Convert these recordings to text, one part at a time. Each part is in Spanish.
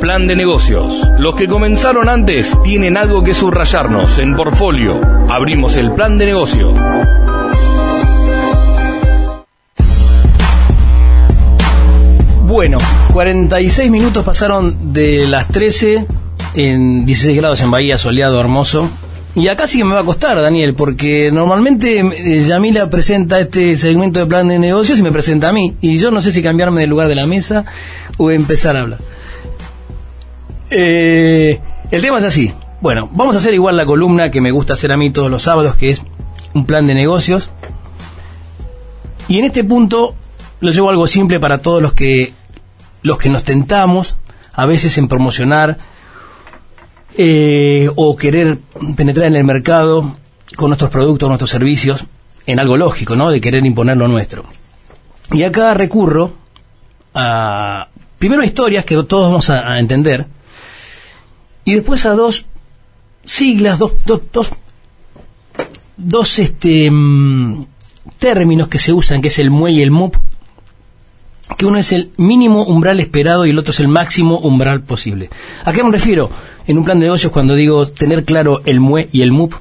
Plan de negocios. Los que comenzaron antes tienen algo que subrayarnos en portfolio. Abrimos el plan de negocio. Bueno, 46 minutos pasaron de las 13 en 16 grados en Bahía, soleado, hermoso. Y acá sí que me va a costar, Daniel, porque normalmente eh, Yamila presenta este segmento de plan de negocios y me presenta a mí. Y yo no sé si cambiarme del lugar de la mesa o empezar a hablar. Eh, el tema es así. Bueno, vamos a hacer igual la columna que me gusta hacer a mí todos los sábados, que es un plan de negocios. Y en este punto lo llevo algo simple para todos los que los que nos tentamos a veces en promocionar eh, o querer penetrar en el mercado con nuestros productos, nuestros servicios, en algo lógico, ¿no? De querer imponer lo nuestro. Y acá recurro a, primero historias que todos vamos a, a entender, y después a dos siglas, dos, dos, dos, dos este, mm, términos que se usan, que es el MUE y el MUP, que uno es el mínimo umbral esperado y el otro es el máximo umbral posible. ¿A qué me refiero en un plan de negocios cuando digo tener claro el MUE y el MUP?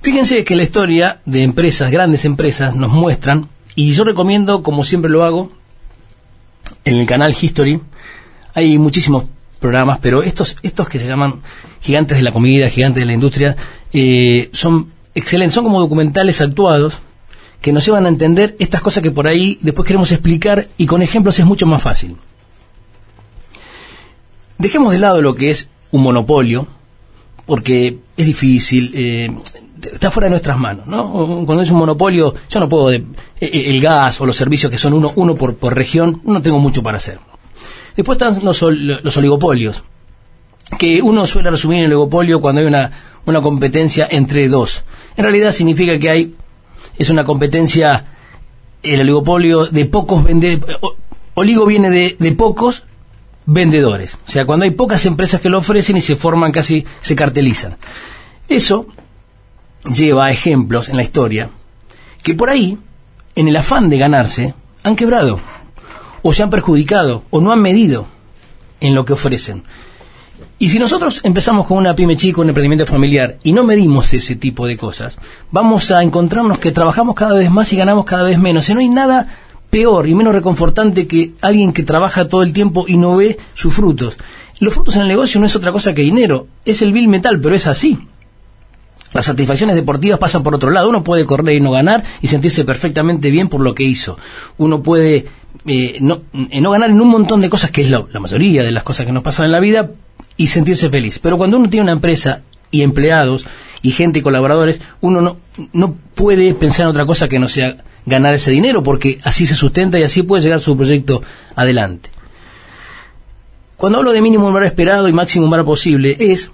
Fíjense que la historia de empresas, grandes empresas, nos muestran, y yo recomiendo, como siempre lo hago, en el canal History, hay muchísimos programas, pero estos, estos que se llaman gigantes de la comida, gigantes de la industria, eh, son excelentes, son como documentales actuados que nos llevan a entender estas cosas que por ahí después queremos explicar y con ejemplos es mucho más fácil. Dejemos de lado lo que es un monopolio, porque es difícil, eh, está fuera de nuestras manos, ¿no? Cuando es un monopolio, yo no puedo, de, eh, el gas o los servicios que son uno, uno por, por región, no tengo mucho para hacer. Después están los, los oligopolios, que uno suele resumir el oligopolio cuando hay una, una competencia entre dos. En realidad significa que hay, es una competencia, el oligopolio de pocos vendedores, oligo viene de, de pocos vendedores. O sea, cuando hay pocas empresas que lo ofrecen y se forman casi, se cartelizan. Eso lleva a ejemplos en la historia que por ahí, en el afán de ganarse, han quebrado, o se han perjudicado, o no han medido en lo que ofrecen. Y si nosotros empezamos con una pyme chica, un emprendimiento familiar, y no medimos ese tipo de cosas, vamos a encontrarnos que trabajamos cada vez más y ganamos cada vez menos. Y no hay nada peor y menos reconfortante que alguien que trabaja todo el tiempo y no ve sus frutos. Los frutos en el negocio no es otra cosa que dinero, es el bill metal, pero es así. Las satisfacciones deportivas pasan por otro lado. Uno puede correr y no ganar y sentirse perfectamente bien por lo que hizo. Uno puede eh, no, eh, no, ganar en un montón de cosas, que es la mayoría de las cosas que nos pasan en la vida, y sentirse feliz. Pero cuando uno tiene una empresa y empleados y gente y colaboradores, uno no, no puede pensar en otra cosa que no sea ganar ese dinero, porque así se sustenta y así puede llegar su proyecto adelante. Cuando hablo de mínimo umbral esperado y máximo umbral posible, es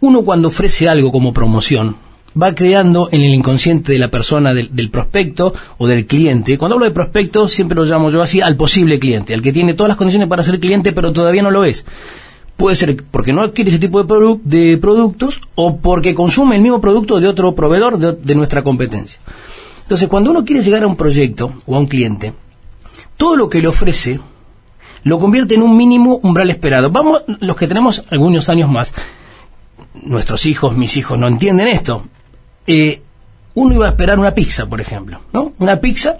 uno cuando ofrece algo como promoción, va creando en el inconsciente de la persona, del, prospecto o del cliente. Cuando hablo de prospecto, siempre lo llamo yo así al posible cliente, al que tiene todas las condiciones para ser cliente, pero todavía no lo es. Puede ser porque no adquiere ese tipo de, produ de productos o porque consume el mismo producto de otro proveedor de nuestra competencia. Entonces, cuando uno quiere llegar a un proyecto o a un cliente, todo lo que le ofrece lo convierte en un mínimo umbral esperado. Vamos, los que tenemos algunos años más, nuestros hijos, mis hijos, no entienden esto. Eh, uno iba a esperar una pizza, por ejemplo, ¿no? Una pizza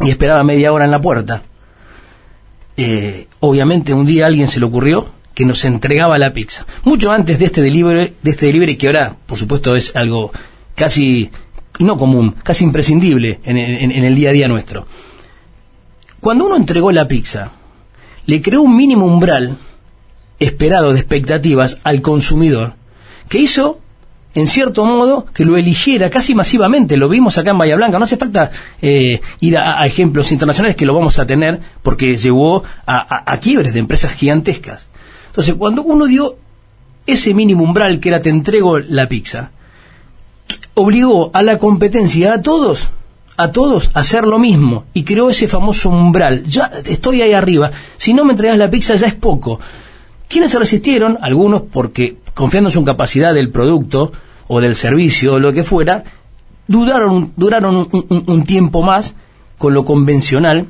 y esperaba media hora en la puerta. Eh, obviamente un día a alguien se le ocurrió que nos entregaba la pizza. Mucho antes de este delivery, de este delivery que ahora, por supuesto, es algo casi no común, casi imprescindible en, el día a día nuestro. Cuando uno entregó la pizza, le creó un mínimo umbral esperado de expectativas al consumidor que hizo en cierto modo, que lo eligiera casi masivamente. Lo vimos acá en Bahía Blanca. No hace falta eh, ir a, ejemplos internacionales que lo vamos a tener porque llevó a, a, a, quiebres de empresas gigantescas. Entonces, cuando uno dio ese mínimo umbral que era te entrego la pizza, obligó a la competencia, a todos, a todos a hacer lo mismo y creó ese famoso umbral. Ya estoy ahí arriba. Si no me entregas la pizza ya es poco. ¿Quiénes se resistieron? Algunos porque confiando en su capacidad del producto o del servicio o lo que fuera, duraron, duraron un tiempo más con lo convencional,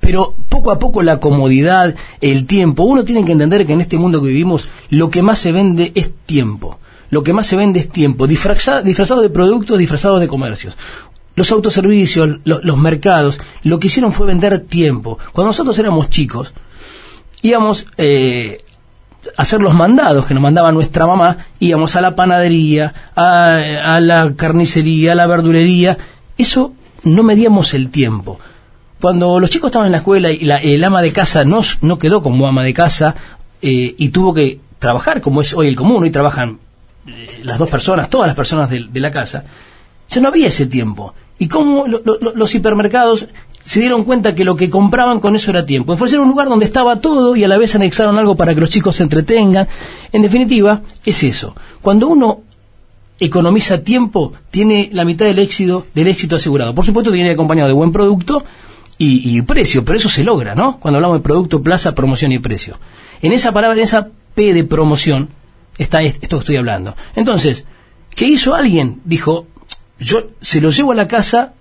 pero poco a poco la comodidad, el tiempo, uno tiene que entender que en este mundo que vivimos lo que más se vende es tiempo. Lo que más se vende es tiempo, disfrazado, disfrazado de productos, disfrazados de comercios. Los autoservicios, los mercados, lo que hicieron fue vender tiempo. Cuando nosotros éramos chicos, íbamos eh, a hacer los mandados que nos mandaba nuestra mamá, íbamos a la panadería, a, la carnicería, a la verdulería. Eso no medíamos el tiempo. Cuando los chicos estaban en la escuela y la, el ama de casa no, no quedó como ama de casa eh, y tuvo que trabajar como es hoy el común, hoy trabajan eh, las dos personas, todas las personas de, la casa, ya no había ese tiempo. Y cómo los hipermercados se dieron cuenta que lo que compraban con eso era tiempo. Fue un lugar donde estaba todo y a la vez anexaron algo para que los chicos se entretengan. En definitiva, es eso. Cuando uno economiza tiempo, tiene la mitad del éxito, del éxito asegurado. Por supuesto, tiene acompañado de buen producto y, precio, pero eso se logra, ¿no? Cuando hablamos de producto, plaza, promoción y precio. En esa palabra, en esa P de promoción, está esto que estoy hablando. Entonces, ¿qué hizo alguien? Dijo, yo se lo llevo a la casa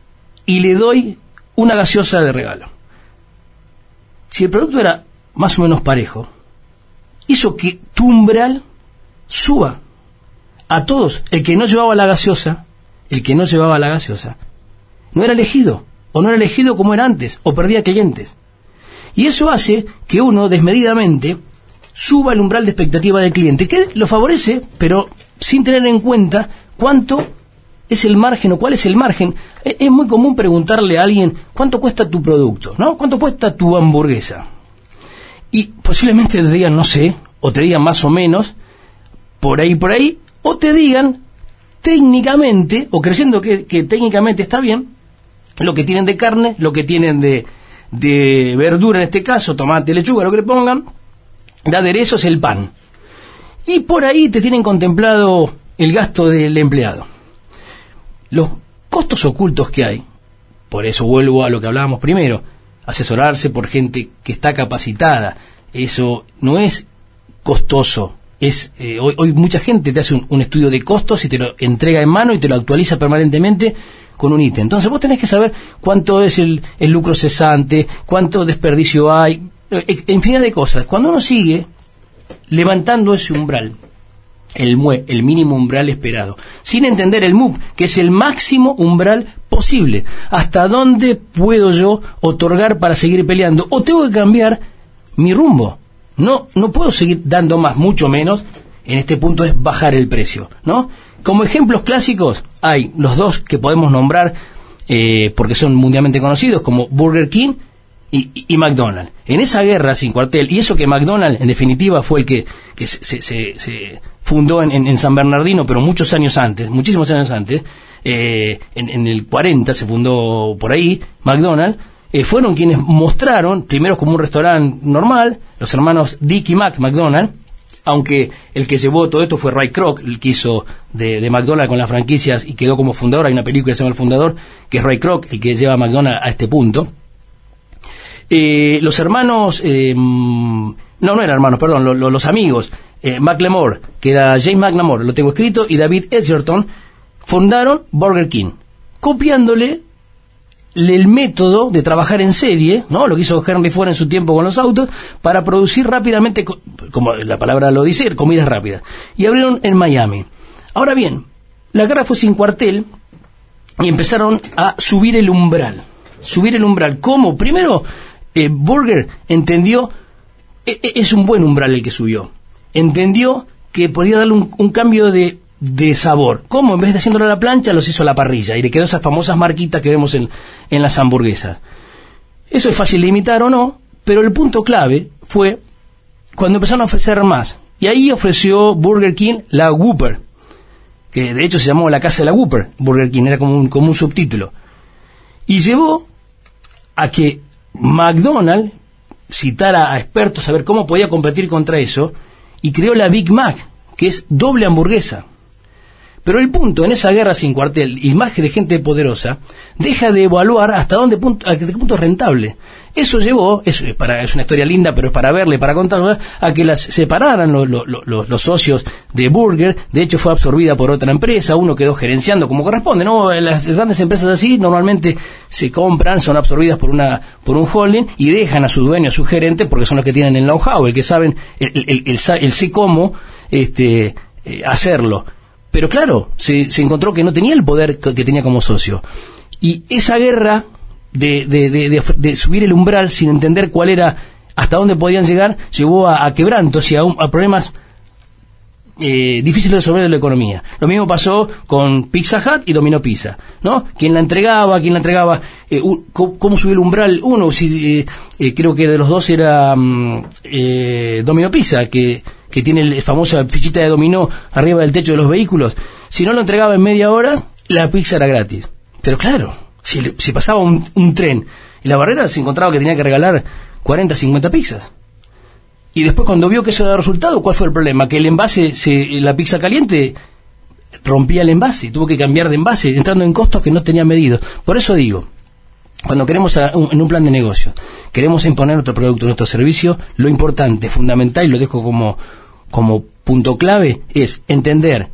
y le doy una gaseosa de regalo. Si el producto era más o menos parejo, hizo que tu umbral suba a todos. El que no llevaba la gaseosa, el que no llevaba la gaseosa, no era elegido, o no era elegido como era antes, o perdía clientes. Y eso hace que uno desmedidamente suba el umbral de expectativa del cliente, que lo favorece, pero sin tener en cuenta cuánto es el margen o cuál es el margen. E, es, muy común preguntarle a alguien cuánto cuesta tu producto, ¿no? ¿Cuánto cuesta tu hamburguesa? Y posiblemente te digan, no sé, o te digan más o menos, por ahí, por ahí, o te digan técnicamente, o creyendo que, técnicamente está bien, lo que tienen de carne, lo que tienen de, de verdura en este caso, tomate, lechuga, lo que le pongan, de aderezo es el pan. Y por ahí te tienen contemplado el gasto del empleado. Los costos ocultos que hay, por eso vuelvo a lo que hablábamos primero, asesorarse por gente que está capacitada, eso no es costoso, es eh, hoy, mucha gente te hace un, estudio de costos y te lo entrega en mano y te lo actualiza permanentemente con un ítem. Entonces vos tenés que saber cuánto es el, el lucro cesante, cuánto desperdicio hay, infinidad de cosas. Cuando uno sigue levantando ese umbral, el MUE, el mínimo umbral esperado, sin entender el MUP, que es el máximo umbral posible. ¿Hasta dónde puedo yo otorgar para seguir peleando? ¿O tengo que cambiar mi rumbo? No, no puedo seguir dando más, mucho menos. En este punto es bajar el precio, ¿no? Como ejemplos clásicos hay los dos que podemos nombrar eh, porque son mundialmente conocidos como Burger King y, McDonald's. En esa guerra sin cuartel, y eso que McDonald's en definitiva fue el que, se, fundó en, San Bernardino, pero muchos años antes, muchísimos años antes, eh, en, el 40 se fundó por ahí McDonald's, eh, fueron quienes mostraron, primero como un restaurante normal, los hermanos Dick y Mac McDonald, aunque el que llevó todo esto fue Ray Kroc, el que hizo de, de, McDonald's con las franquicias y quedó como fundador, hay una película que se llama El Fundador, que es Ray Kroc, el que lleva a McDonald's a este punto. Eh, los hermanos, eh, no, no eran hermanos, perdón, los amigos, eh, McLemore, que era James McLemore, lo tengo escrito, y David Edgerton, fundaron Burger King, copiándole el método de trabajar en serie, ¿no? Lo que hizo Henry Ford en su tiempo con los autos, para producir rápidamente, como la palabra lo dice, comidas rápidas. Y abrieron en Miami. Ahora bien, la guerra fue sin cuartel y empezaron a subir el umbral. Subir el umbral. ¿Cómo? Primero, eh, Burger entendió, e, e, es un buen umbral el que subió, entendió que podía darle un, cambio de, sabor. ¿Cómo? En vez de haciéndolo a la plancha, los hizo a la parrilla y le quedó esas famosas marquitas que vemos en, en las hamburguesas. Eso es fácil de imitar o no, pero el punto clave fue cuando empezaron a ofrecer más. Y ahí ofreció Burger King la Whopper, que de hecho se llamó la casa de la Whopper, Burger King, era como un, como un subtítulo. Y llevó a que McDonald's citara a expertos a ver cómo podía competir contra eso y creó la Big Mac, que es doble hamburguesa. Pero el punto en esa guerra sin cuartel y más de gente poderosa, deja de evaluar hasta dónde punto, a qué punto es rentable. Eso llevó, es, para, es una historia linda, pero es para verle, para contarla, a que las separaran los, los, los, socios de Burger. De hecho, fue absorbida por otra empresa. Uno quedó gerenciando como corresponde. ¿no? Las grandes empresas así normalmente se compran, son absorbidas por, una, por un holding y dejan a su dueño, a su gerente, porque son los que tienen el know-how, el que saben, el, el, el, el sé cómo este, eh, hacerlo. Pero claro, se, se encontró que no tenía el poder que tenía como socio. Y esa guerra de, de, de, subir el umbral sin entender cuál era, hasta dónde podían llegar, llevó a, quebrantos y a, problemas eh, difíciles de resolver de la economía. Lo mismo pasó con Pizza Hut y Domino Pizza, ¿no? ¿Quién la entregaba? ¿Quién la entregaba? Eh, ¿Cómo subió el umbral? Uno, si, eh, creo que de los dos era mm, Domino Pizza, que, que tiene la famosa fichita de dominó arriba del techo de los vehículos. Si no lo entregaba en media hora, la pizza era gratis. Pero claro, si, pasaba un, tren y la barrera se encontraba que tenía que regalar 40, 50 pizzas. Y después cuando vio que eso daba resultado, ¿cuál fue el problema? Que el envase, se, la pizza caliente rompía el envase, tuvo que cambiar de envase, entrando en costos que no tenía medido. Por eso digo, cuando queremos en un plan de negocio, queremos imponer nuestro producto, nuestro servicio, lo importante, fundamental, y lo dejo como, como punto clave, es entender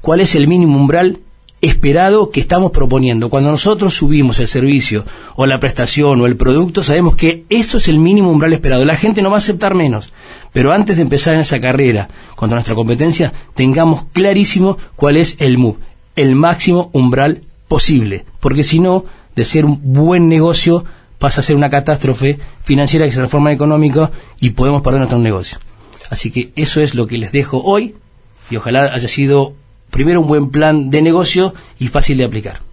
cuál es el mínimo umbral esperado que estamos proponiendo. Cuando nosotros subimos el servicio o la prestación o el producto, sabemos que eso es el mínimo umbral esperado. La gente no va a aceptar menos. Pero antes de empezar en esa carrera contra nuestra competencia, tengamos clarísimo cuál es el MUV, el máximo umbral posible. Porque si no, de ser un buen negocio, pasa a ser una catástrofe financiera que se transforma en económica y podemos perder nuestro negocio. Así que eso es lo que les dejo hoy y ojalá haya sido primero un buen plan de negocio y fácil de aplicar.